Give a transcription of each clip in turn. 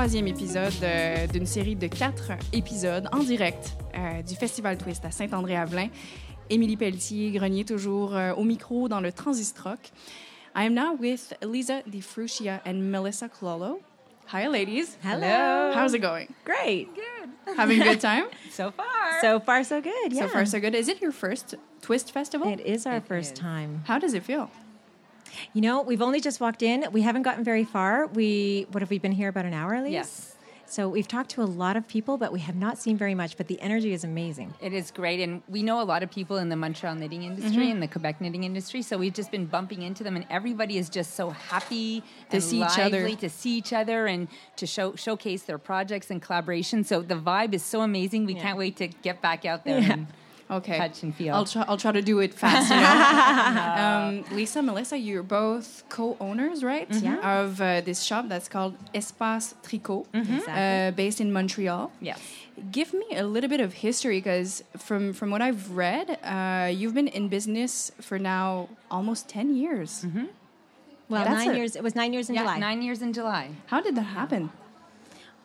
troisième épisode euh, d'une série de quatre épisodes en direct euh, du Festival Twist à Saint-André-Avelin. Émilie Pelletier, Grenier, toujours euh, au micro dans le Transistroc. I am now with Lisa Di Frucia and Melissa Clolo. Hi, ladies. Hello. How's it going? Great. Having a good time? So far. So far, so good. Yeah. So far, so good. Is it your first Twist Festival? It is our It first is. time. How does it feel? You know, we've only just walked in. We haven't gotten very far. We what have we been here about an hour at least? Yes. So we've talked to a lot of people, but we have not seen very much. But the energy is amazing. It is great. And we know a lot of people in the Montreal knitting industry mm-hmm. and the Quebec knitting industry. So we've just been bumping into them, and everybody is just so happy To see each other. to see each other and to show showcase their projects and collaboration. So the vibe is so amazing. We can't wait to get back out there and Okay. touch and feel. I'll try, I'll try to do it fast. You know? um, Lisa, Melissa, you're both co-owners, right? Yeah. Of uh, this shop that's called Espace Tricot, uh, Exactly. based in Montreal. Yes. Give me a little bit of history, because from from what I've read, uh, you've been in business for now almost ten years. Well, That's nine years. It was nine years in Yeah, July. nine years in July. How did that happen?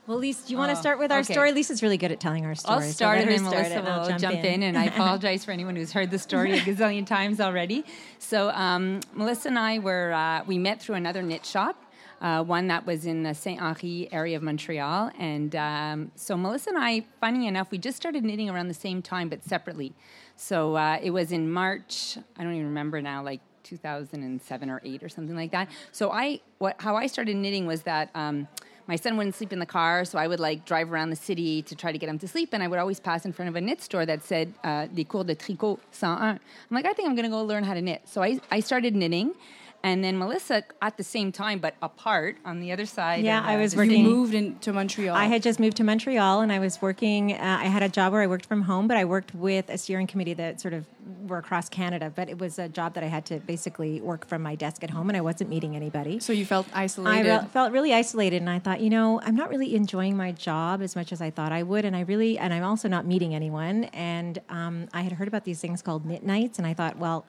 Well, Lisa, do you want to Oh, start with our okay. story? Lisa's really good at telling our story. I'll start let and then start Melissa will jump, in. And I apologize for anyone who's heard the story a gazillion times already. So um, Melissa and I were uh, we met through another knit shop. Uh, one that was in the Saint Henri area of Montreal, and um, so Melissa and I, funny enough, we just started knitting around the same time, but separately. So uh, it was in March. I don't even remember now, like 2007 or eight or something like that. So I, what, how I started knitting was that. Um, my son wouldn't sleep in the car, so I would like drive around the city to try to get him to sleep. And I would always pass in front of a knit store that said uh, "Des cours de tricot 101." I'm like, I think I'm going to go learn how to knit. So I, I started knitting, and then Melissa at the same time, but apart on the other side. Yeah, of, I uh, was the You working- moved into Montreal. I had just moved to Montreal and I was working. Uh, I had a job where I worked from home, but I worked with a steering committee that sort of were across Canada. But it was a job that I had to basically work from my desk at home, and I wasn't meeting anybody. so you felt I isolated. re- felt really isolated, and I thought, you know, I'm not really enjoying my job as much as I thought I would, and I really, and I'm also not meeting anyone. And um, I had heard about these things called knit nights, and I thought, well.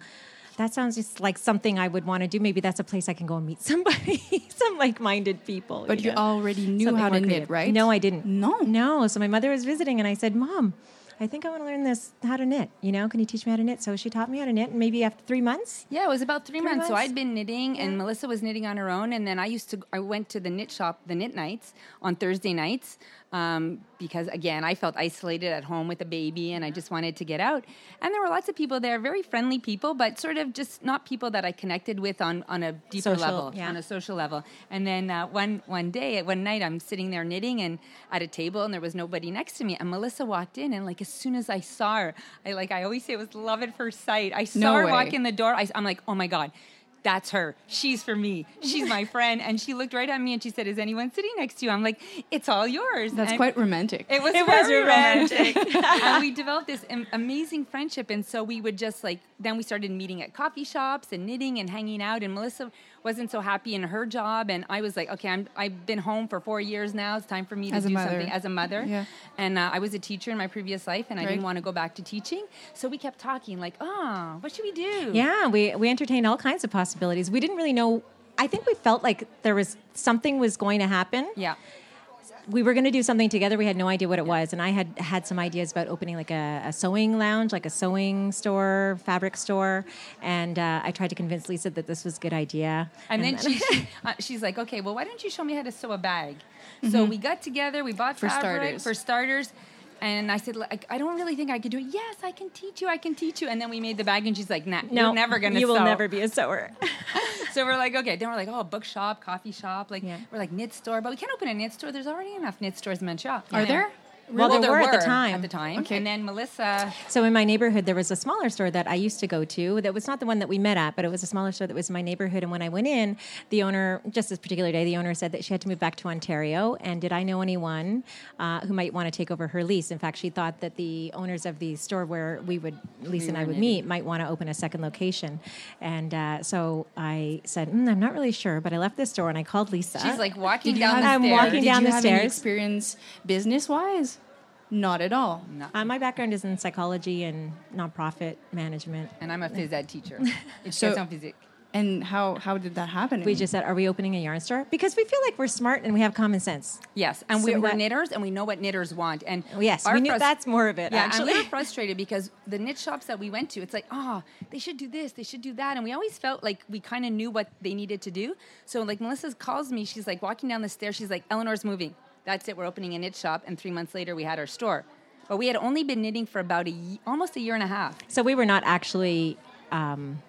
That sounds just like something I would want to do. Maybe that's a place I can go and meet somebody, some like-minded people. but you know? already knew Something how to more knit, creative. right? No, I didn't. No. No. So my mother was visiting, and I said, "Mom, I think I want to learn this how to knit. You know, can you teach me how to knit?" So she taught me how to knit, and maybe after three months, Yeah, it was about three, months. So. I'd been knitting, and Melissa was knitting on her own. And then I used to, I went to the knit shop, the knit nights on Thursday nights, um, because again, I felt isolated at home with a baby, and I just wanted to get out. And there were lots of people there, very friendly people, but sort of just not people that I connected with on on a deeper Social, level, yeah. on a social level. And then uh, one one day, one night, I'm sitting there knitting and at a table, and there was nobody next to me. And Melissa walked in, and like as soon as I saw her, I like I always say it was love at first sight. I saw No her way. walk in the door. I, I'm like, oh my god. That's her. She's for me. She's my friend. And she looked right at me and she said, Is anyone sitting next to you? I'm like, It's all yours. That's And quite romantic. it was It was very romantic. romantic. and we developed this am- amazing friendship. And so we would just like, then we started meeting at coffee shops and knitting and hanging out. And Melissa wasn't so happy in her job. And I was like, okay, I'm, I've been home for four years now. It's time for me to As a do mother. something as a mother. Yeah. And uh, I was a teacher in my previous life and I Right. didn't want to go back to teaching. So we kept talking like, oh, what should we do? Yeah, we we entertained all kinds of possibilities. We didn't really know. I think we felt like there was something was going to happen. Yeah. We were going to do something together. We had no idea what it was, and I had had some ideas about opening like a, a sewing lounge, like a sewing store, fabric store, and uh, I tried to convince Lisa that this was a good idea. And then she, she uh, she's like, okay, well, why don't you show me how to sew a bag? So we got together, we bought For fabric starters. for starters. And I said, like, I don't really think I could do it. Yes, I can teach you. I can teach you. And then we made the bag, and she's like, Nah, no, you're never gonna. Sew. You will sew. never be a sewer. So we're like, okay. Then we're like, oh, bookshop, coffee shop. Like, Yeah. we're like knit store, but we can't open a knit store. There's already enough knit stores in Montreal. Are there? Well, there were at the time. At the time. Okay. And then Melissa. So in my neighborhood, there was a smaller store that I used to go to. That was not the one that we met at, but it was a smaller store that was in my neighborhood. And when I went in, the owner, just this particular day, the owner said that she had to move back to Ontario. And did I know anyone uh, who might want to take over her lease? In fact, she thought that the owners of the store where we would, Lisa and I would meet, might want to open a second location. And uh, so I said, mm, I'm not really sure, but I left this store and I called Lisa. She's like walking down have- I'm stairs. walking Did down you the have any stairs. experience business wise? Not at all. No. uh, my background is in psychology and nonprofit management. And I'm a phys ed teacher. it's So- Education physique. And how how did that happen? We just said, "Are we opening a yarn store?" Because we feel like we're smart and we have common sense. Yes, and So we're, we're knitters, and we know what knitters want. And Oh, yes, we knew frus- that's more of it. Yeah, actually, and we were frustrated because the knit shops that we went to, it's like, oh, they should do this, they should do that, and we always felt like we kind of knew what they needed to do. So, like Melissa calls me, she's like walking down the stairs, she's like, Eleanor's moving. That's it. We're opening a knit shop, and three months later, we had our store. But we had only been knitting for about a ye- almost a year and a half. so we were not actually um,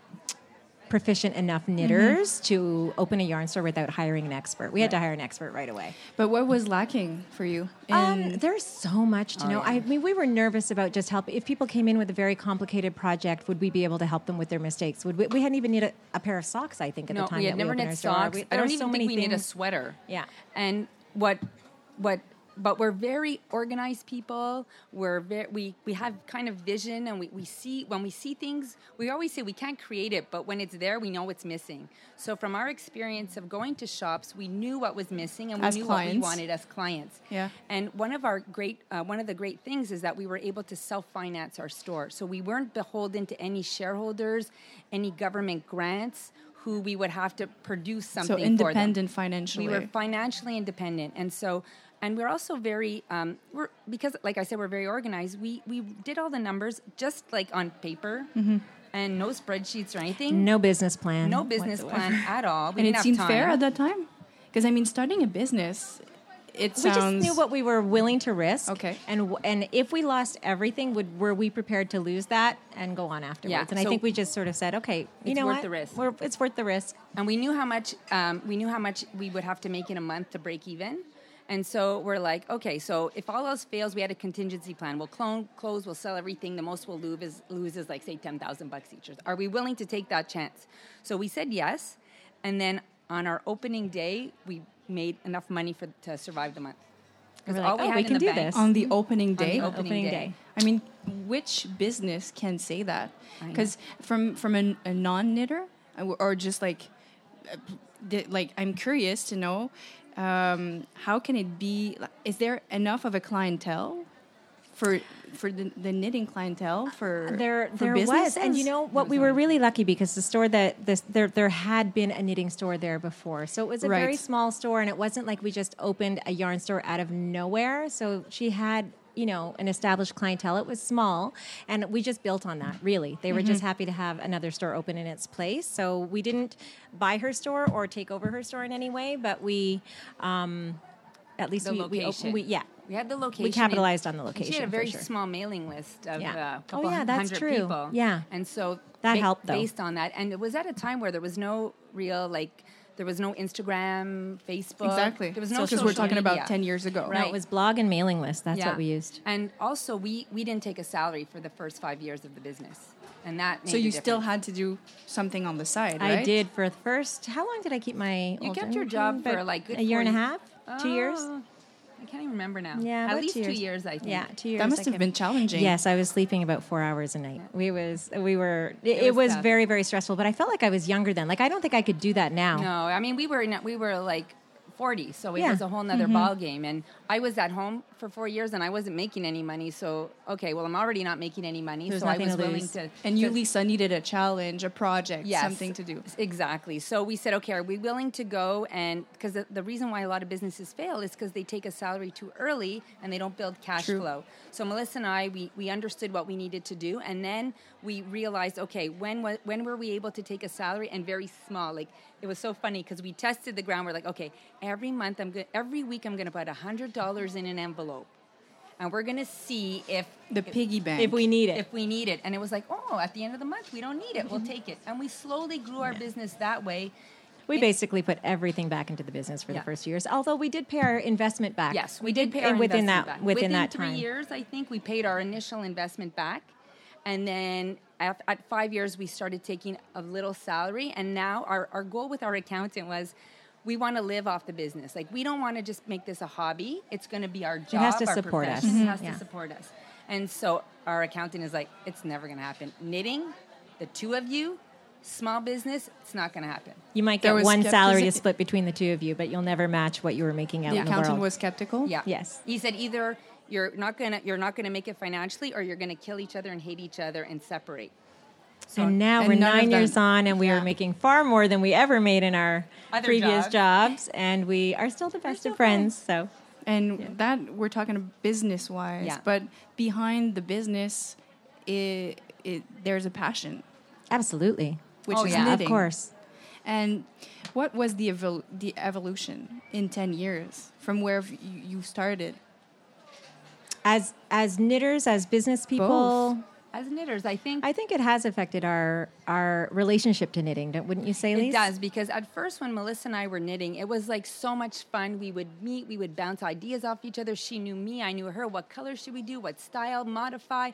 proficient enough knitters to open a yarn store without hiring an expert. We had to hire an expert right away. But what was lacking for you? Um, there's so much to Oh, know. yeah. I mean, we were nervous about just helping. If people came in with a very complicated project, would we be able to help them with their mistakes? Would we, we hadn't even knit a, a pair of socks, I think, at no, the time. we had that never opened our knit socks. We- I don't even so think many we knit a sweater. Yeah. And what what but we're very organized people. We're very, we we have kind of vision and we, we see when we see things, we always say we can't create it, but when it's there, we know it's missing. So from our experience of going to shops, we knew what was missing and we As knew what we wanted as clients. Yeah. And one of our great, uh, one of the great things is that we were able to self-finance our store. So we weren't beholden to any shareholders, any government grants, who we would have to produce something so for them. independent financially. We were financially independent, and so and we're also very um, we're because like I said we're very organized. We we did all the numbers just like on paper Mm-hmm. and no spreadsheets or anything. No business plan. no business whatsoever. plan at all. We and it seemed time. fair at that time? Because I mean, starting a business, it We sounds. just knew what we were willing to risk. Okay. And and if we lost everything, would were we prepared to lose that and go on afterwards? Yeah, and I think we just sort of said, okay, you it's know worth what? the risk. We're, it's worth the risk. and we knew how much um, we knew how much we would have to make in a month to break even. And so we're like, okay, so if all else fails, we had a contingency plan. We'll clone, close, we'll sell everything. The most we'll lose is, lose is like say ten thousand bucks each. Are we willing to take that chance? So we said yes, and then on our opening day, we made enough money for to survive the month. We're Because like, all we "Oh, had we in can the do bank, this." on the opening on day. the opening, Opening day. day. I mean, which business can say that? Because from from a, a non knitter or just like, uh, like I'm curious to know, um, how can it be? Is there enough of a clientele for for the, the knitting clientele for There, for there was, and you know what? We were really lucky because the store that this there there had been a knitting store there before, so it was a very small store, and it wasn't like we just opened a yarn store out of nowhere. So she had. You know, an established clientele. It was small, and we just built on that. Really, they were just Mm-hmm. happy to have another store open in its place. So we didn't buy her store or take over her store in any way, but we, um, at least The we, we, location. opened, we yeah, We had the location. we capitalized on the and location. She had a very sure. small mailing list of Yeah. uh, Oh, a couple yeah, that's hundred true. people. Yeah. and so That helped, though. based on that. And it was at a time where there was no real like there was no Instagram, Facebook. exactly There was no because we're talking media. about ten years ago. No, Right. it was blog and mailing list. That's Yeah. what we used. And also, we we didn't take a salary for the first five years of the business, and that made So you still had to do something on the side, I did for the first. How long did I keep my? You old kept your job for like good a year and a half, two years. Oh. I can't even remember now. Yeah, at least two two years. I think. Yeah, two years. That I must have kept- been challenging. Yes, I was sleeping about four hours a night. We was we were. It, it was was, very very stressful. But I felt like I was younger then. Like I don't think I could do that now. No, I mean we were in, we were like 40, so it Yeah. was a whole nother mm-hmm. ball game. And I was at home for four years, and I wasn't making any money. So okay, well I'm already not making any money, There's so I was to willing to. And you, to- Lisa, needed a challenge, a project, Yes, something to do. Exactly. So we said, okay, are we willing to go? And because the, the reason why a lot of businesses fail is because they take a salary too early and they don't build cash True. flow. So Melissa and I, we, we understood what we needed to do, and then we realized, okay, when when were we able to take a salary and very small? Like it was so funny because we tested the ground. We're like, okay, every month I'm good. Every week I'm going to put a hundred dollars in an envelope, and we're going to see if The piggy bank. If we need it. if we need it. And it was like, oh, at the end of the month, we don't need it. We'll take it. And we slowly grew our business that way. We basically put everything back into the business for Yeah. the first years. Although we did pay our investment back. Yes, we did pay our and within investment that back. within, that three years, I think we paid our initial investment back, and then at, at five years we started taking a little salary. And now our, our goal with our accountant was. We want to live off the business. Like we don't want to just make this a hobby. It's going to be our job. has to our support us. profession. It has Yeah. to support us. And so our accountant is like, it's never going to happen. Knitting, the two of you, small business, it's not going to happen. You might get was one salary to split between the two of you, but you'll never match what you were making out the in the accountant world. was skeptical. Yeah. Yes. He said either you're not gonna you're not gonna make it financially, or you're gonna kill each other and hate each other and separate. And now and we're nine years on, and we Yeah. are making far more than we ever made in our Other previous jobs. jobs. and we are still the best still of friends. So And that we're talking business wise, Yeah. but behind the business, it, it there's a passion, absolutely, which Oh, is yeah. Of knitting. of course. And what was the evol- the evolution in ten years from where you, you started? As as knitters, as business people, As knitters, I think I think it has affected our our relationship to knitting. Wouldn't you say, It does because at first, when Melissa and I were knitting, it was like so much fun. We would meet, we would bounce ideas off each other. She knew me, I knew her. What color should we do? What style? Modify?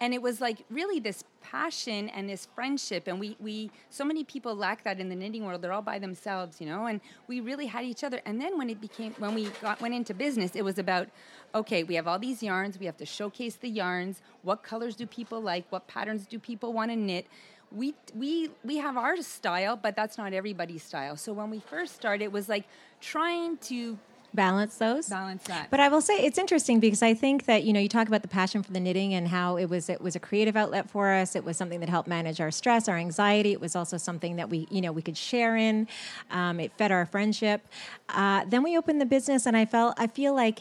And it was like really this passion and this friendship. And we, we so many people lack that in the knitting world. They're all by themselves, you know. And we really had each other. And then when it became when we got went into business, it was about okay, we have all these yarns. We have to showcase the yarns. What colors do people like? What patterns do people want to knit? we we we have our style, but that's not everybody's style. So when we first started, it was like trying to balance those. balance that. But I will say it's interesting because I think that you know you talk about the passion for the knitting and how it was it was a creative outlet for us. It was something that helped manage our stress, our anxiety. It was also something that we you know we could share in. Um, it fed our friendship. Uh, then we opened the business, and I felt I feel like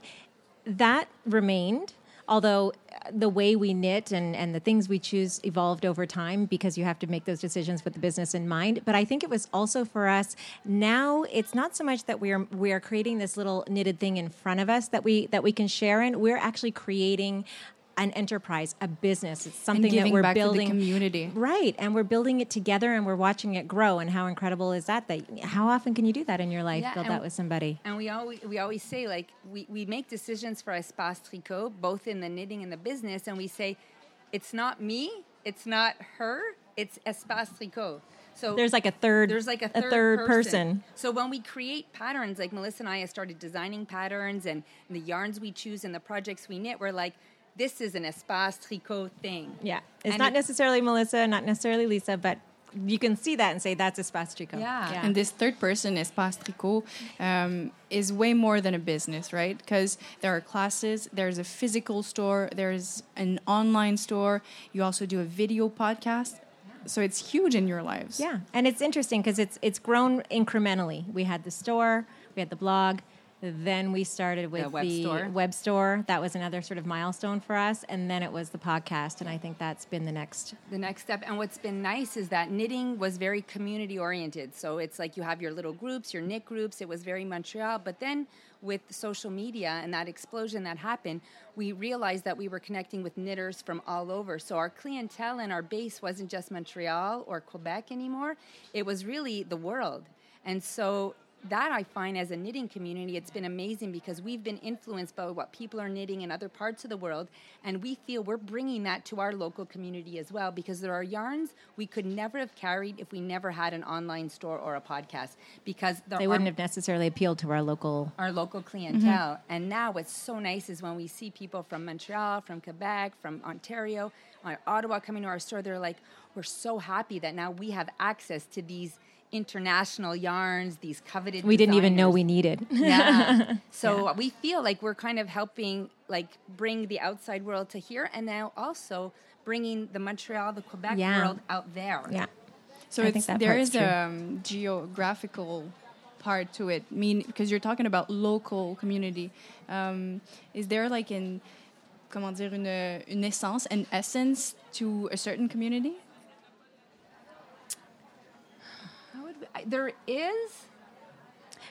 that remained. Although uh, the way we knit and, and the things we choose evolved over time because you have to make those decisions with the business in mind. But I think it was also for us now it's not so much that we are we are creating this little knitted thing in front of us that we that we can share in. We're actually creating an enterprise, a business. It's something that we're back to the building community. Right. And we're building it together and we're watching it grow. And how incredible is that? That how often can you do that in your life? Yeah, Build that with somebody. And we always we always say like we, we make decisions for Espace Tricot, both in the knitting and the business, and we say it's not me, it's not her, it's Espace Tricot. So There's like a third there's like a a third, third person. person. So when we create patterns, like Melissa and I have started designing patterns and, and the yarns we choose and the projects we knit, we're like, this is an Espace Tricot thing. Yeah. It's And not it- necessarily Melissa, not necessarily Lisa, but you can see that and say that's Espace Tricot. Yeah. And this third person, Espace Tricot, um, is way more than a business, right? Because there are classes, there's a physical store, there's an online store. You also do a video podcast. So it's huge in your lives. Yeah, and it's interesting because it's it's grown incrementally. We had the store, we had the blog, then we started with The web the store. web store. That was another sort of milestone for us, and then it was the podcast, and I think that's been the next. the next step. And what's been nice is that knitting was very community oriented. So it's like you have your little groups, your knit groups. It was very Montreal. But then with social media and that explosion that happened, we realized that we were connecting with knitters from all over. So our clientele and our base wasn't just Montreal or Quebec anymore, it was really the world. And so that I find as a knitting community, it's been amazing because we've been influenced by what people are knitting in other parts of the world, and we feel we're bringing that to our local community as well because there are yarns we could never have carried if we never had an online store or a podcast because They wouldn't have necessarily appealed to our local. our local clientele. And now what's so nice is when we see people from Montreal, from Quebec, from Ontario, uh, Ottawa coming to our store, they're like, we're so happy that now we have access to these international yarns, these coveted We didn't even know we needed. Yeah. So we feel like we're kind of helping like bring the outside world to here and now also bringing the Montreal, the Quebec Yeah. world out there. yeah. So I it's, think that there part's a um, geographical part to it. Mean because you're talking about local community. Um, is there like an comment dire une une essence, an essence to a certain community? How would we- I- there is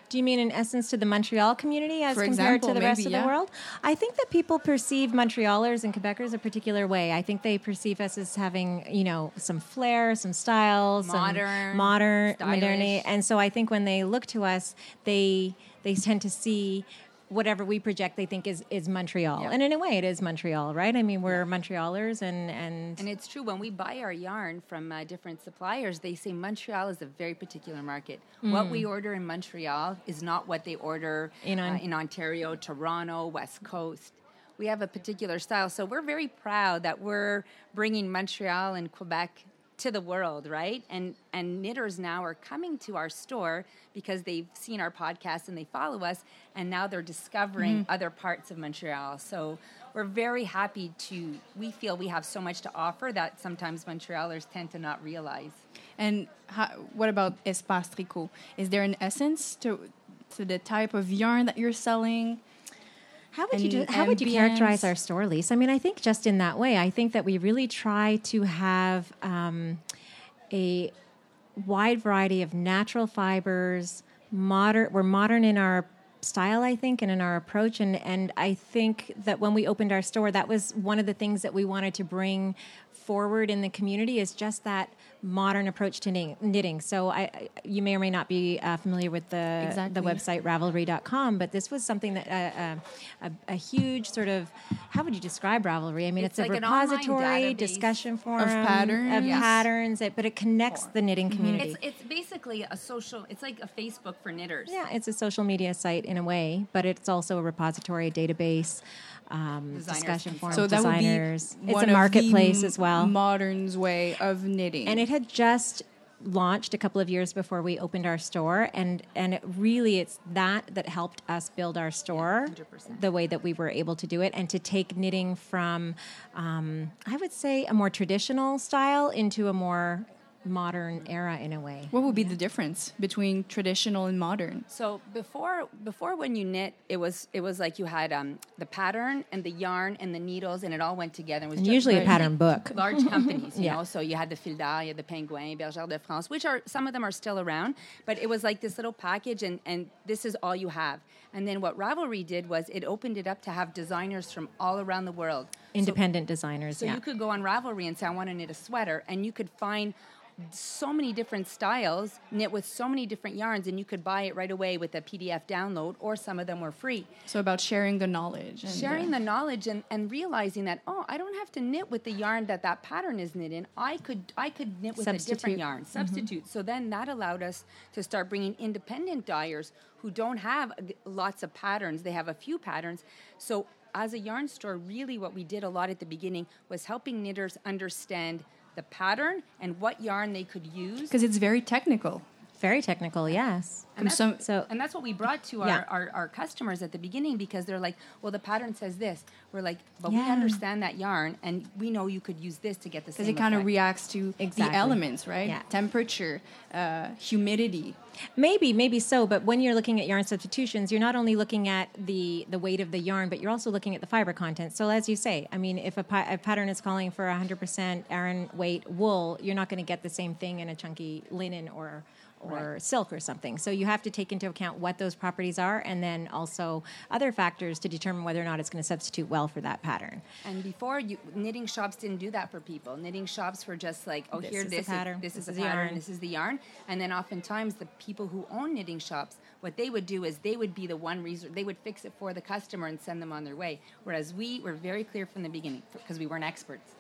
Do you mean in essence to the Montreal community as For compared example, to the rest of yeah. the world? I think that people perceive Montrealers and Quebecers a particular way. I think they perceive us as having, you know, some flair, some style, some Modern, modern, stylish. modernity. And so I think when they look to us, they they tend to see whatever we project they think is is Montreal. Yeah. And in a way it is Montreal, right? I mean, we're Montrealers and and, And it's true when we buy our yarn from uh, different suppliers, they say Montreal is a very particular market. What we order in Montreal is not what they order In in, On- uh, in Ontario, Toronto, West Coast. We have a particular style, so we're very proud that we're bringing Montreal and Quebec to the world, right? And and knitters now are coming to our store because they've seen our podcast and they follow us, and now they're discovering Mm-hmm. other parts of Montreal. So we're very happy to. We feel we have so much to offer that sometimes Montrealers tend to not realize. And how, what about Espace Tricot? Is there an essence to to the type of yarn that you're selling? How would you do, how would you characterize our store, Lisa? I mean, I think just in that way, I think that we really try to have um, a wide variety of natural fibers. Modern, we're modern in our style, I think, and in our approach. And and I think that when we opened our store, that was one of the things that we wanted to bring forward in the community is just that modern approach to knitting. knitting. So I, I you may or may not be uh, familiar with the Exactly. the website Ravelry.com, but this was something that uh, uh, a, a huge sort of how would you describe Ravelry? I mean, It's it's, like a repository, database discussion forum of patterns. of Yes. patterns, it- but it connects the knitting community. It's it's basically a social. It's like a Facebook for knitters. yeah, it's a social media site in a way, but it's also a repository, a database, um, discussion forum, So designers. it's a marketplace as well. Modern's way of knitting, and it had just launched a couple of years before we opened our store and and it really it's that that helped us build our store 100%. the way that we were able to do it and to take knitting from um, i would say a more traditional style into a more modern era in a way what would be the difference between traditional and modern? So before before when you knit, it was it was like you had um, the pattern and the yarn and the needles, and it all went together. It was and just usually a pattern book Large companies, you Yeah. know. So you had the Phildar, you had the Penguin, Bergère de France, which are some of them are still around, but it was like this little package, and and this is all you have. And then what Ravelry did was it opened it up to have designers from all around the world. So- independent designers so yeah you could go on Ravelry and say, I want to knit a sweater, and you could find so many different styles knit with so many different yarns, and you could buy it right away with a PDF download, or some of them were free. So about sharing the knowledge, and, Sharing uh, the knowledge and, and realizing that oh, I don't have to knit with the yarn that that pattern is knit in. I could I could knit with a different yarn, substitute. So then that allowed us to start bringing independent dyers who don't have uh, lots of patterns. They have a few patterns. So as a yarn store, really what we did a lot at the beginning was helping knitters understand the pattern and what yarn they could use. because it's very technical. Very technical yes And that's, some- so- and that's what we brought to our, Yeah. our, our customers at the beginning because they're like, well, the pattern says this. We're like, but we understand that yarn and we know you could use this to get the same Because it kind of reacts to Exactly. the elements, right? Yeah. Temperature, uh, humidity. Maybe, maybe so. But when you're looking at yarn substitutions, you're not only looking at the the weight of the yarn, but you're also looking at the fiber content. So as you say, I mean, if a, pa- a pattern is calling for 100% Aran weight wool, you're not going to get the same thing in a chunky linen or or silk or something. So you have to take into account what those properties are, and then also other factors to determine whether or not it's going to substitute well for that pattern. And before, you, knitting shops didn't do that for people. Knitting shops were just like, oh, This here, is this pattern, is this, this is is the pattern, yarn. this is the yarn. And then oftentimes the people who own knitting shops, what they would do is they would be the one reason they would fix it for the customer and send them on their way. Whereas we were very clear from the beginning because we weren't experts.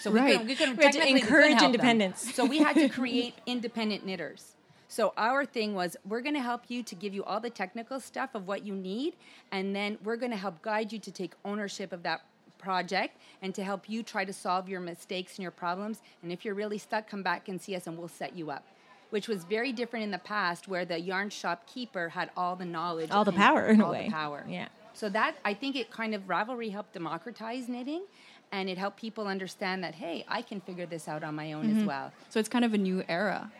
So we Right. couldn't, we couldn't We had to technically, we couldn't encourage independence. So we had to create independent knitters. So our thing was we're going to help you to give you all the technical stuff of what you need and then we're going to help guide you to take ownership of that project and to help you try to solve your mistakes and your problems and if you're really stuck come back and see us and we'll set you up. Which was very different in the past where the yarn shop keeper had all the knowledge All the power, in a all way. the power. Yeah. So that I think it kind of Ravelry helped democratize knitting and it helped people understand that hey, I can figure this out on my own as mm-hmm. well. So it's kind of a new era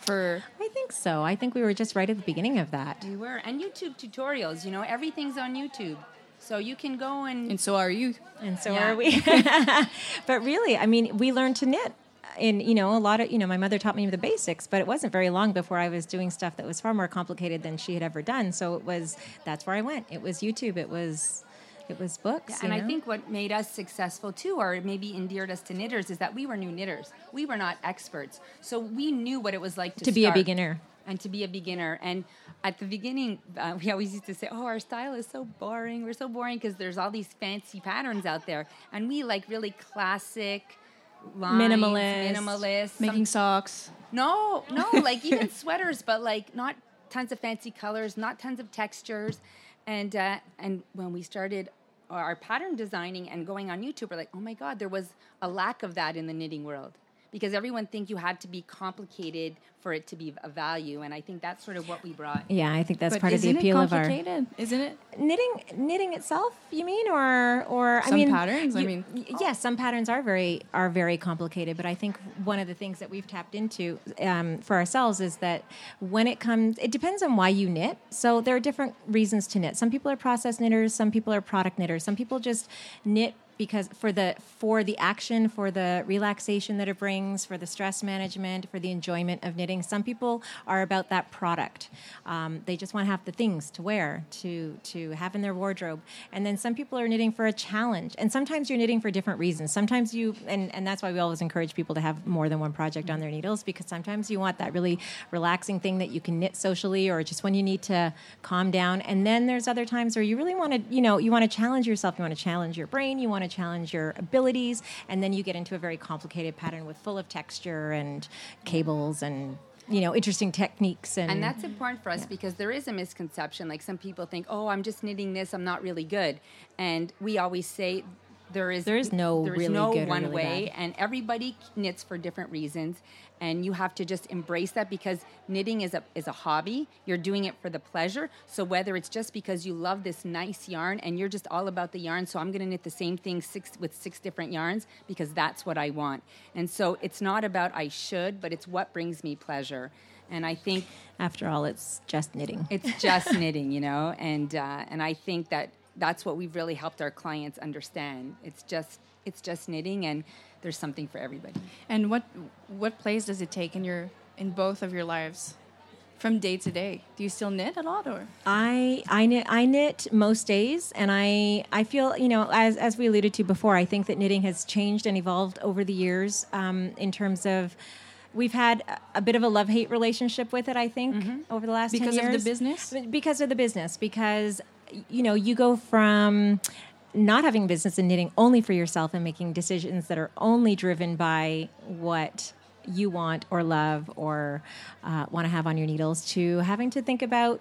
for I think so. I think we were just right at the beginning of that. We were. And YouTube tutorials, you know, everything's on YouTube. So you can go and, and so are you. and so Yeah. are we. but really, I mean, we learned to knit. In you know a lot of you know my mother taught me the basics, but it wasn't very long before I was doing stuff that was far more complicated than she had ever done. So it was that's where I went. It was YouTube. It was it was books. Yeah, and you I think what made us successful too, or maybe endeared us to knitters, is that we were new knitters. We were not experts. So we knew what it was like to, to be a beginner. And to be a beginner. And at the beginning, uh, we always used to say, oh, our style is so boring. We're so boring because there's all these fancy patterns out there. And we like really classic, lines, Minimalist. minimalist, some- Making socks. No, no, like even sweaters, but like not tons of fancy colors, not tons of textures. And uh, and when we started our pattern designing and going on YouTube, we're like, oh my god, there was a lack of that in the knitting world because everyone think you had to be complicated for it to be a value, and I think that's sort of what we brought. Yeah, I think that's But part of the appeal of our complicated? Isn't it? knitting knitting itself you mean or or i Some mean patterns, I mean- yes some patterns are very are very complicated but i think one of the things that we've tapped into um, for ourselves is that when it comes it depends on why you knit so there are different reasons to knit some people are process knitters some people are product knitters some people just knit because for the for the action for the relaxation that it brings for the stress management for the enjoyment of knitting some people are about that product. Um, they just want to have the things to wear to to have in their wardrobe. And then some people are knitting for a challenge. And sometimes you're knitting for different reasons. Sometimes you and, and that's why we always encourage people to have more than one project on their needles because sometimes you want that really relaxing thing that you can knit socially or just when you need to calm down. And then there's other times where you really want to you know you want to challenge yourself. You want to challenge your brain. You want to challenge your abilities and then you get into a very complicated pattern with full of texture and cables and you know interesting techniques and, And that's important for us because there is a misconception. Like some people think, "Oh, I'm just knitting this. I'm not really good." And we always say there is There is no there is really no one really way, bad. and everybody knits for different reasons. And you have to just embrace that because knitting is a is a hobby. You're doing it for the pleasure. So whether it's just because you love this nice yarn and you're just all about the yarn, so I'm going to knit the same thing six with six different yarns because that's what I want. And so it's not about I should, but it's what brings me pleasure. And I think after all it's just knitting it's just knitting, you know, and uh, and I think that that's what we've really helped our clients understand. It's just it's just knitting, and there's something for everybody. And what what place does it take in your in both of your lives, from day to day? Do you still knit a lot, or I I knit I knit most days, and I I feel you know as as we alluded to before, I think that knitting has changed and evolved over the years um, in terms of. We've had a- a bit of a love hate relationship with it, I think, over the last 10 Because of the business? Because of the business, because you know you go from not having business and knitting only for yourself and making decisions that are only driven by what you want or love or uh, want to have on your needles to having to think about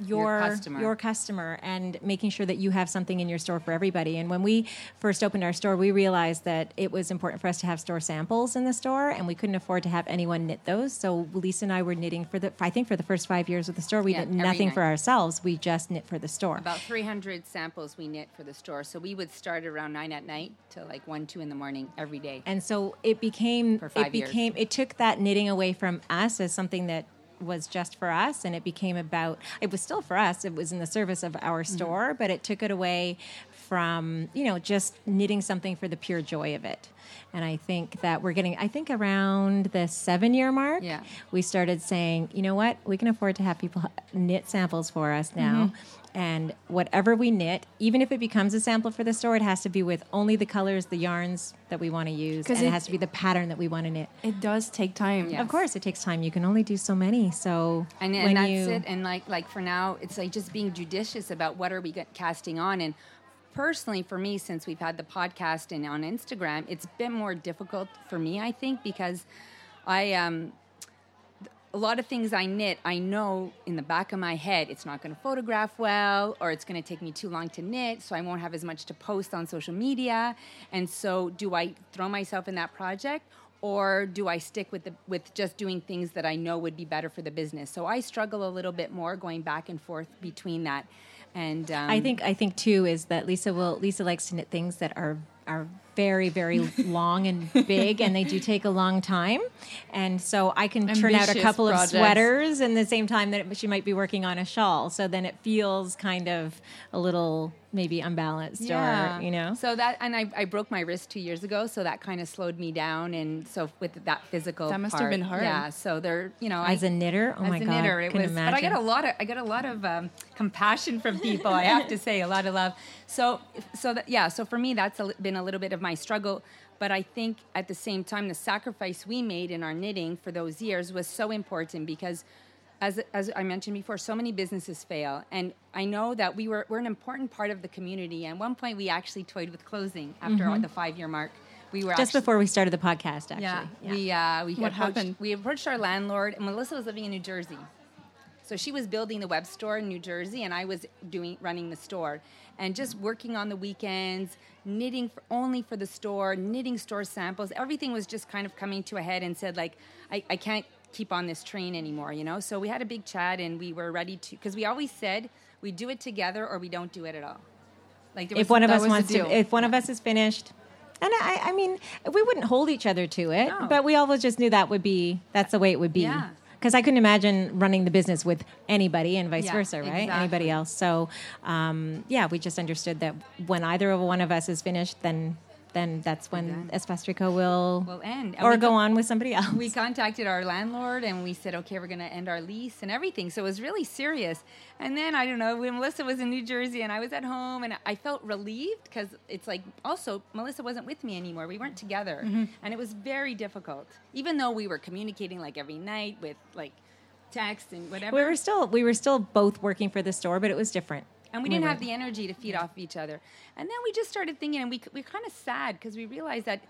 your customer. your customer and making sure that you have something in your store for everybody. And when we first opened our store, we realized that it was important for us to have store samples in the store, and we couldn't afford to have anyone knit those. So Lisa and I were knitting for the I think for the first five years of the store, we Yeah, did nothing night. for ourselves. We just knit for the store. About 300 samples we knit for the store, so we would start around nine at night to like one, two in the morning every day. and so it became it years. became it took that knitting away from us as something that was just for us and it became about it was still for us it was in the service of our Mm-hmm. store but it took it away from you know just knitting something for the pure joy of it and i think that we're getting i think around the seven year mark Yeah. we started saying you know what we can afford to have people knit samples for us now Mm-hmm. And whatever we knit even if it becomes a sample for the store it has to be with only the colors the yarns that we want to use, and it, it- has to be the pattern that we want to knit it does take time? Yeah. of course it takes time you can only do so many so and, and that's you it and like like for now it's like just being judicious about what are we get- casting on and personally for me since we've had the podcast and on instagram it's been more difficult for me i think because i um a lot of things I knit, I know in the back of my head it's not going to photograph well, or it's going to take me too long to knit, so I won't have as much to post on social media. And so, do I throw myself in that project, or do I stick with the with just doing things that I know would be better for the business? So I struggle a little bit more going back and forth between that. And um, I think I think too is that Lisa will Lisa likes to knit things that are are very very long and big and they do take a long time and so I can turn out a couple projects. of sweaters in the same time that she might be working on a shawl so then it feels kind of a little maybe unbalanced or you know So that and I, I broke my wrist two years ago, so that kind of slowed me down. And so with that physical, That must have been hard. Yeah. So there, you know, as I, a knitter oh as my a god knitter, it was. imagine. But I got a lot of I got a lot of um, compassion from people. I have to say, a lot of love. So so that, yeah. So for me, that's a, been a little bit of my struggle. But I think at the same time, the sacrifice we made in our knitting for those years was so important because. As, as I mentioned before, so many businesses fail, and I know that we were we're an important part of the community. And at one point, we actually toyed with closing after the five year mark. We were Mm-hmm. just actually, before we started the podcast actually yeah, we uh, we What approached, happened? We approached our landlord, and Melissa was living in New Jersey. So she was building the web store in New Jersey, and I was doing running the store, and just working on the weekends, knitting for, only for the store, knitting store samples. Everything was just kind of coming to a head, and said like, I, I can't keep on this train anymore, you know. So we had a big chat, and we were ready to because we always said we do it together or we don't do it at all. Like there if one of us wants to, if one of us is finished, and I, I mean, we wouldn't hold each other to it, No. but we always just knew that would be that's the way it would be. Yeah. Because I couldn't imagine running the business with anybody and vice Yeah, versa, right? exactly. Anybody else. So, um, yeah, we just understood that when either of one of us is finished, then then that's when. Espace Tricot will, Will end. And or go on with somebody else. we contacted our landlord and we said, okay, we're going to end our lease and everything. So it was really serious. And then I don't know when Melissa was in New Jersey and I was at home and I felt relieved because it's like also Melissa wasn't with me anymore. We weren't together, mm-hmm. and it was very difficult. Even though we were communicating like every night with like text and whatever. we were still we were still both working for the store, but it was different. And we didn't have the energy to feed off of each other. And then we just started thinking, and we we are kind of sad because we realized that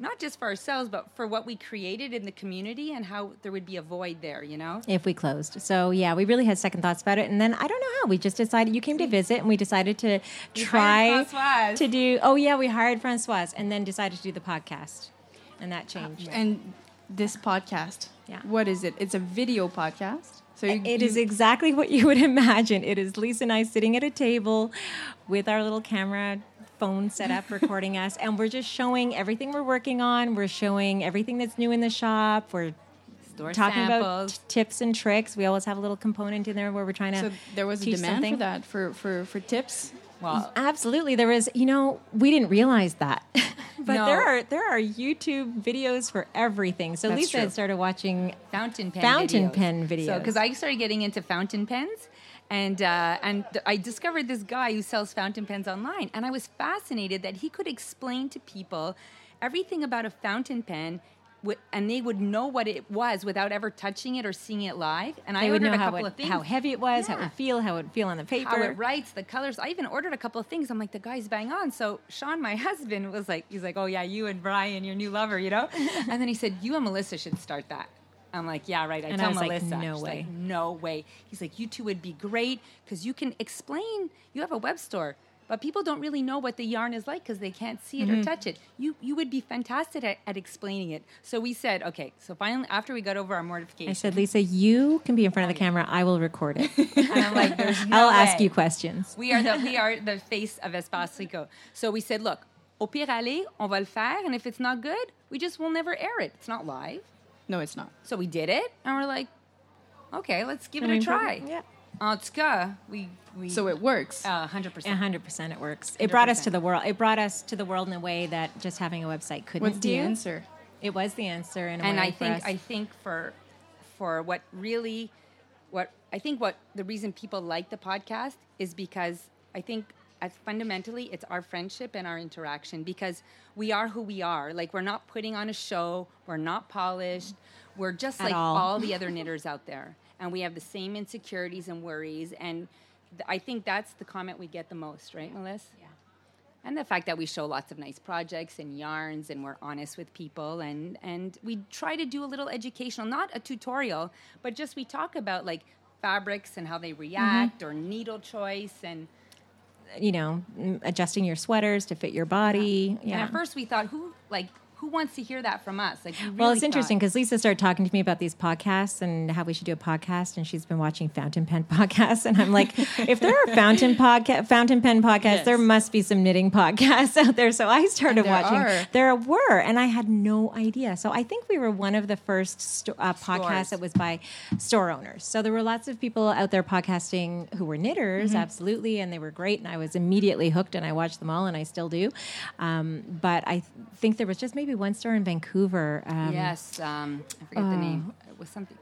not just for ourselves, but for what we created in the community and how there would be a void there. You know. if we closed. So yeah, we really had second thoughts about it, and then I don't know how we just decided. You came to visit, and we decided to try Françoise. to do. Oh yeah, we hired Francoise, and then decided to do the podcast, and that changed. And this podcast, Yeah. what is it? It's a video podcast. So you, It you- is exactly what you would imagine. It is Lisa and I sitting at a table with our little camera phone set up recording us and we're just showing everything we're working on. We're showing everything that's new in the shop. We're Store talking about t- tips and tricks. We always have a little component in there where we're trying to So there was a demand something. for that for for for tips. well, Absolutely, there is. You know, we didn't realize that, but No. there are there are YouTube videos for everything. So That's Lisa true. had started watching. fountain pen Fountain videos. pen So videos. because I started getting into fountain pens, and uh, and I discovered this guy who sells fountain pens online, and I was fascinated that he could explain to people everything about a fountain pen. And they would know what it was without ever touching it or seeing it live. And I would ordered know a how couple it, of things. how heavy it was, how it would feel, how it would feel on the paper. how it writes, the colors. I even ordered a couple of things. I'm like, the guy's bang on. So Sean, my husband, was like, he's like, oh yeah, you and Brian, your new lover, you know. and then he said, you and Melissa should start that. I'm like, yeah, right. I And I tell like, Melissa. no She's way. like, no way. He's like, you two would be great because you can explain. You have a web store. But people don't really know what the yarn is like because they can't see it Mm-hmm. or touch it. You you would be fantastic at, at explaining it. So we said, okay. So finally, after we got over our mortification, I said, Lisa, you can be in front of the camera. I will record it. and I'm like, there's no I'll ask you questions. We are the we are the face of Espace Tricot. So we said, look, au pire aller, on va le faire, and if it's not good, we just will never air it. It's not live. No, it's not. So we did it, and we're like, okay, let's give Can it we a try. improve? Yeah. En tout cas, we we So it works. uh, hundred A percent. hundred percent, it works. It brought us to the world. It brought us to the world in a way that just having a website couldn't What's the do. answer? It was the answer, in a And way I for think us. I think for for what really what I think what the reason people like the podcast is because I think as fundamentally it's our friendship and our interaction because we are who we are. Like we're not putting on a show, we're not polished. We're just At like all. all. the other knitters out there. And we have the same insecurities and worries and th- I think that's the comment we get the most, right, Melissa? Yeah. and the fact that we show lots of nice projects and yarns and we're honest with people and and we try to do a little educational not a tutorial but just we talk about like fabrics and how they react or needle choice and you know, mm, adjusting your sweaters to fit your body. Yeah. and at first we thought who like who wants to hear that from us like we well, really it's interesting because Lisa started talking to me about these podcasts and how we should do a podcast, and she's been watching fountain pen podcasts, and I'm like, if there are fountain podcast, fountain pen podcasts, Yes. there must be some knitting podcasts out there. So I started there watching. are. There were, and I had no idea. So I think we were one of the first sto- uh, podcasts that was by store owners. So there were lots of people out there podcasting who were knitters, Mm-hmm. absolutely, and they were great, and I was immediately hooked, and I watched them all, and I still do. Um, but I th- think there was just maybe one store in Vancouver. Um, yes um, i forget the name it was something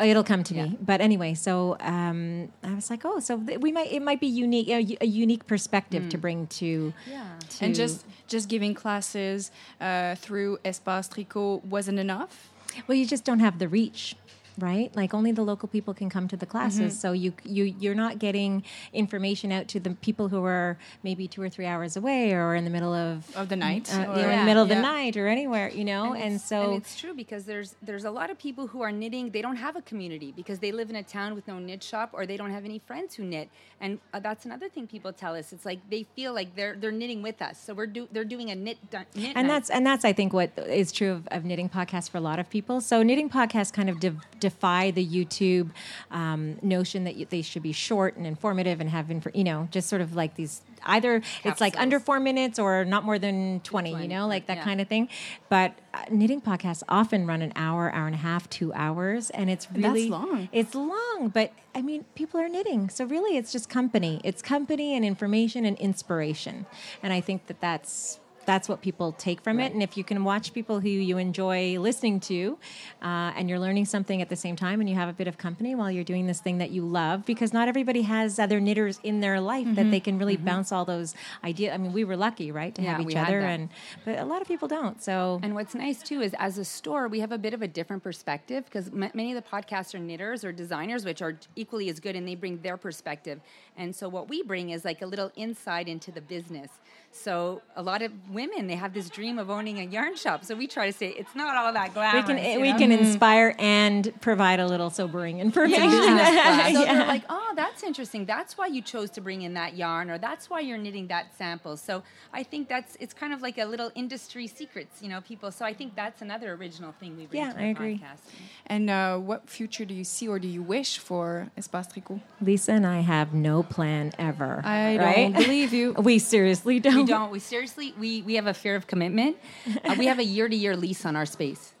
Oh, It'll come to Yeah. me. But anyway, so um, I was like, oh, so th- we might it might be unique, a, a unique perspective to bring to. yeah to and just just giving classes uh, through Espace Tricot wasn't enough. well, you just don't have the reach. Right? Like only the local people can come to the classes. Mm-hmm. So you you you're not getting information out to the people who are maybe two or three hours away or in the middle of Of the night, uh, or- you know, in Yeah, the middle of the night or anywhere, you know. And, it's- so and it's true because there's there's a lot of people who are knitting. They don't have a community because they live in a town with no knit shop, or they don't have any friends who knit. And uh, that's another thing people tell us. It's like they feel like they're they're knitting with us. So we're do, they're doing a knit knit. and night. that's and that's I think what is true of, of knitting podcasts for a lot of people. So knitting podcasts kind of de- defy the YouTube um, notion that you, they should be short and informative and have you know just sort of like these either it's like under four minutes or not more than 20, you know like that yeah. kind of thing. But uh, knitting podcasts often run an hour, hour and a half, two hours, and it's That's really long. It's long, but I mean people are knitting, so really it's just company. It's company and information and inspiration, and I think that that's that's what people take from it. And if you can watch people who you enjoy listening to, uh, and you're learning something at the same time, and you have a bit of company while you're doing this thing that you love, because not everybody has other knitters in their life that they can really bounce all those ideas. I mean, we were lucky, right, to Yeah, have each other, and but a lot of people don't. So And what's nice too is as a store, we have a bit of a different perspective because m- many of the podcasts are knitters or designers, which are equally as good, and they bring their perspective. And so what we bring is like a little insight into the business. So a lot of women they have this dream of owning a yarn shop. So we try to say it's not all that glamorous. we can you we know? can inspire and provide a little sobering information. Yeah. so Yeah. they're like, oh, that's interesting. That's why you chose to bring in that yarn, or that's why you're knitting that sample. So I think that's it's kind of like a little industry secrets, you know, people. So I think that's another original thing we bring Yeah, to the I agree. podcast. And uh, what future do you see or do you wish for Espace Tricot? Lisa and I have no plan ever. I right? don't believe you. We seriously don't. We don't. We seriously, we, we have a fear of commitment. Uh, we have a year to year lease on our space.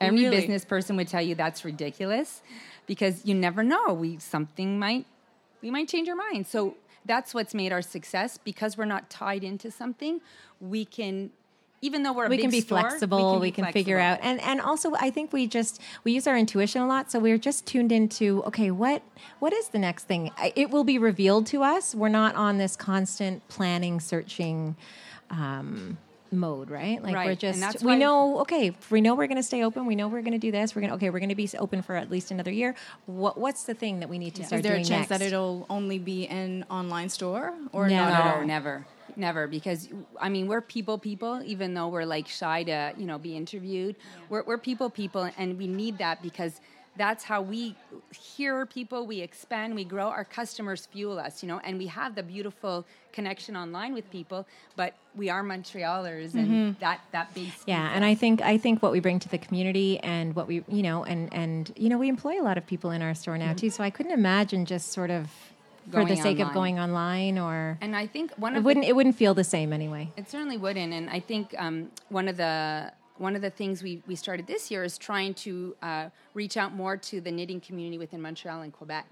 Every Really? business person would tell you that's ridiculous because you never know. We something might we might change our mind. So that's what's made our success because we're not tied into something. We can, even though we're a we big can be store, flexible we be can, figure out and and also i think we just we use our intuition a lot so we're just tuned into okay what what is the next thing it will be revealed to us we're not on this constant planning searching um mode right like Right, we're and just that's we know okay we know we're going to stay open we know we're going to do this we're going to okay we're going to be open for at least another year what what's the thing that we need to Is start there a chance next? that it'll only be an online store or No. not at No, all? never. Never, because I mean we're people people. Even though we're like shy to you know be interviewed, we're, we're people people, and we need that because that's how we hear people, we expand, we grow. Our customers fuel us, you know, and we have the beautiful connection online with people. But we are Montrealers, and mm-hmm. that that base. Yeah, and I think I think what we bring to the community and what we you know and and you know we employ a lot of people in our store now mm-hmm. too. So I couldn't imagine just sort of for the sake of going online or and I think one it of the wouldn't it wouldn't feel the same anyway. It certainly wouldn't, and I think um, one of the one of the things we, we started this year is trying to uh, reach out more to the knitting community within Montreal and Quebec,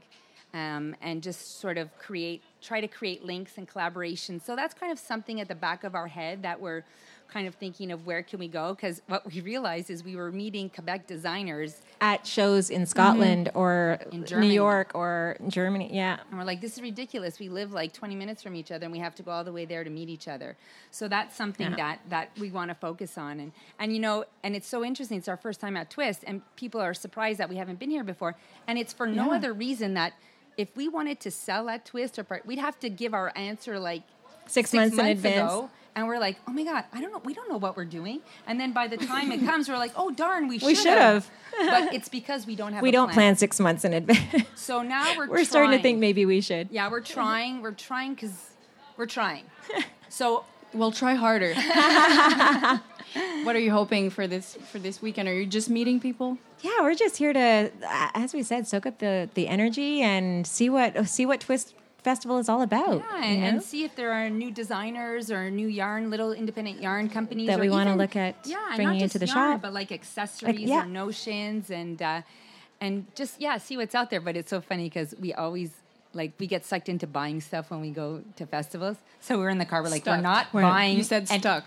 um, and just sort of create try to create links and collaboration. So that's kind of something at the back of our head that we're kind of thinking of where can we go because what we realized is we were meeting Quebec designers At shows in Scotland mm-hmm. or In New York or Germany, yeah. And we're like, this is ridiculous. We live like 20 minutes from each other, and we have to go all the way there to meet each other. So that's something Yeah. that that we want to focus on. And and you know, and it's so interesting. It's our first time at Twist, and people are surprised that we haven't been here before. And it's for no Yeah. other reason that if we wanted to sell at Twist, or part- we'd have to give our answer like Six months in advance. ago. And we're like, oh my god, I don't know, we don't know what we're doing. And then by the time it comes, we're like, oh darn, we should We should've. But it's because we don't have. We a don't plan plan. six months in advance. So now we're We're starting to think maybe we should. Yeah, we're trying. We're trying because we're trying. So we'll try harder. what are you hoping for this for this weekend? Are you just meeting people? Yeah, we're just here to, uh, as we said, soak up the, the energy and see what see what Twist Festival is all about. yeah, you and, know? and see if there are new designers or new yarn, little independent yarn companies That we wanna look at Yeah, bringing not into just the yarn, shop. but like accessories yeah. or notions and uh, and just yeah, see what's out there. But it's so funny because we always. Like we get sucked into buying stuff when we go to festivals. So we're in the car. We're like, we're not We're- buying. You said stuck.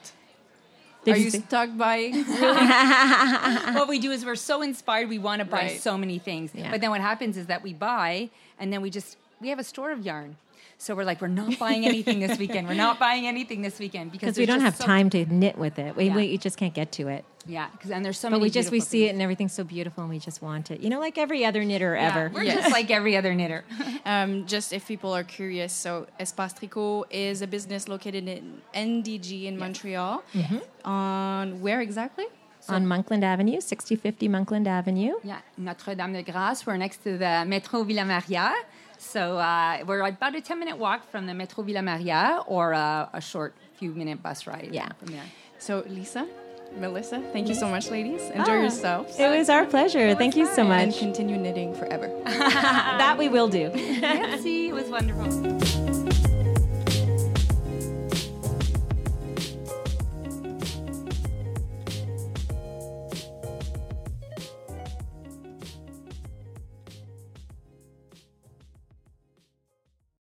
Did are you you stuck buying? what we do is we're so inspired we want to buy Right. so many things Yeah. but then what happens is that we buy and then we just we have a store of yarn so we're like we're not buying anything this weekend we're not buying anything this weekend because because we don't have so- time to knit with it. We, Yeah. we just can't get to it. Yeah, because and there's so But many. we just we beautiful see things. it and everything's so beautiful and we just want it. You know, like every other knitter Yeah, ever. We're Yeah. just like every other knitter. Um, just if people are curious, so Espace Tricot is a business located in NDG in Montreal. On where exactly? On Monkland Avenue, 6050 Monkland Avenue. yeah, Notre Dame de Grâce. We're next to the Metro Villa Maria. So uh, we're about a 10 minute walk from the Metro Villa Maria or uh, a short few minute bus ride Yeah. from there. So Lisa, Melissa, thank you so much, ladies. Enjoy Ah, yourselves. It was our pleasure. Thank you so and much. continue knitting forever. that we will do. Merci, it was wonderful.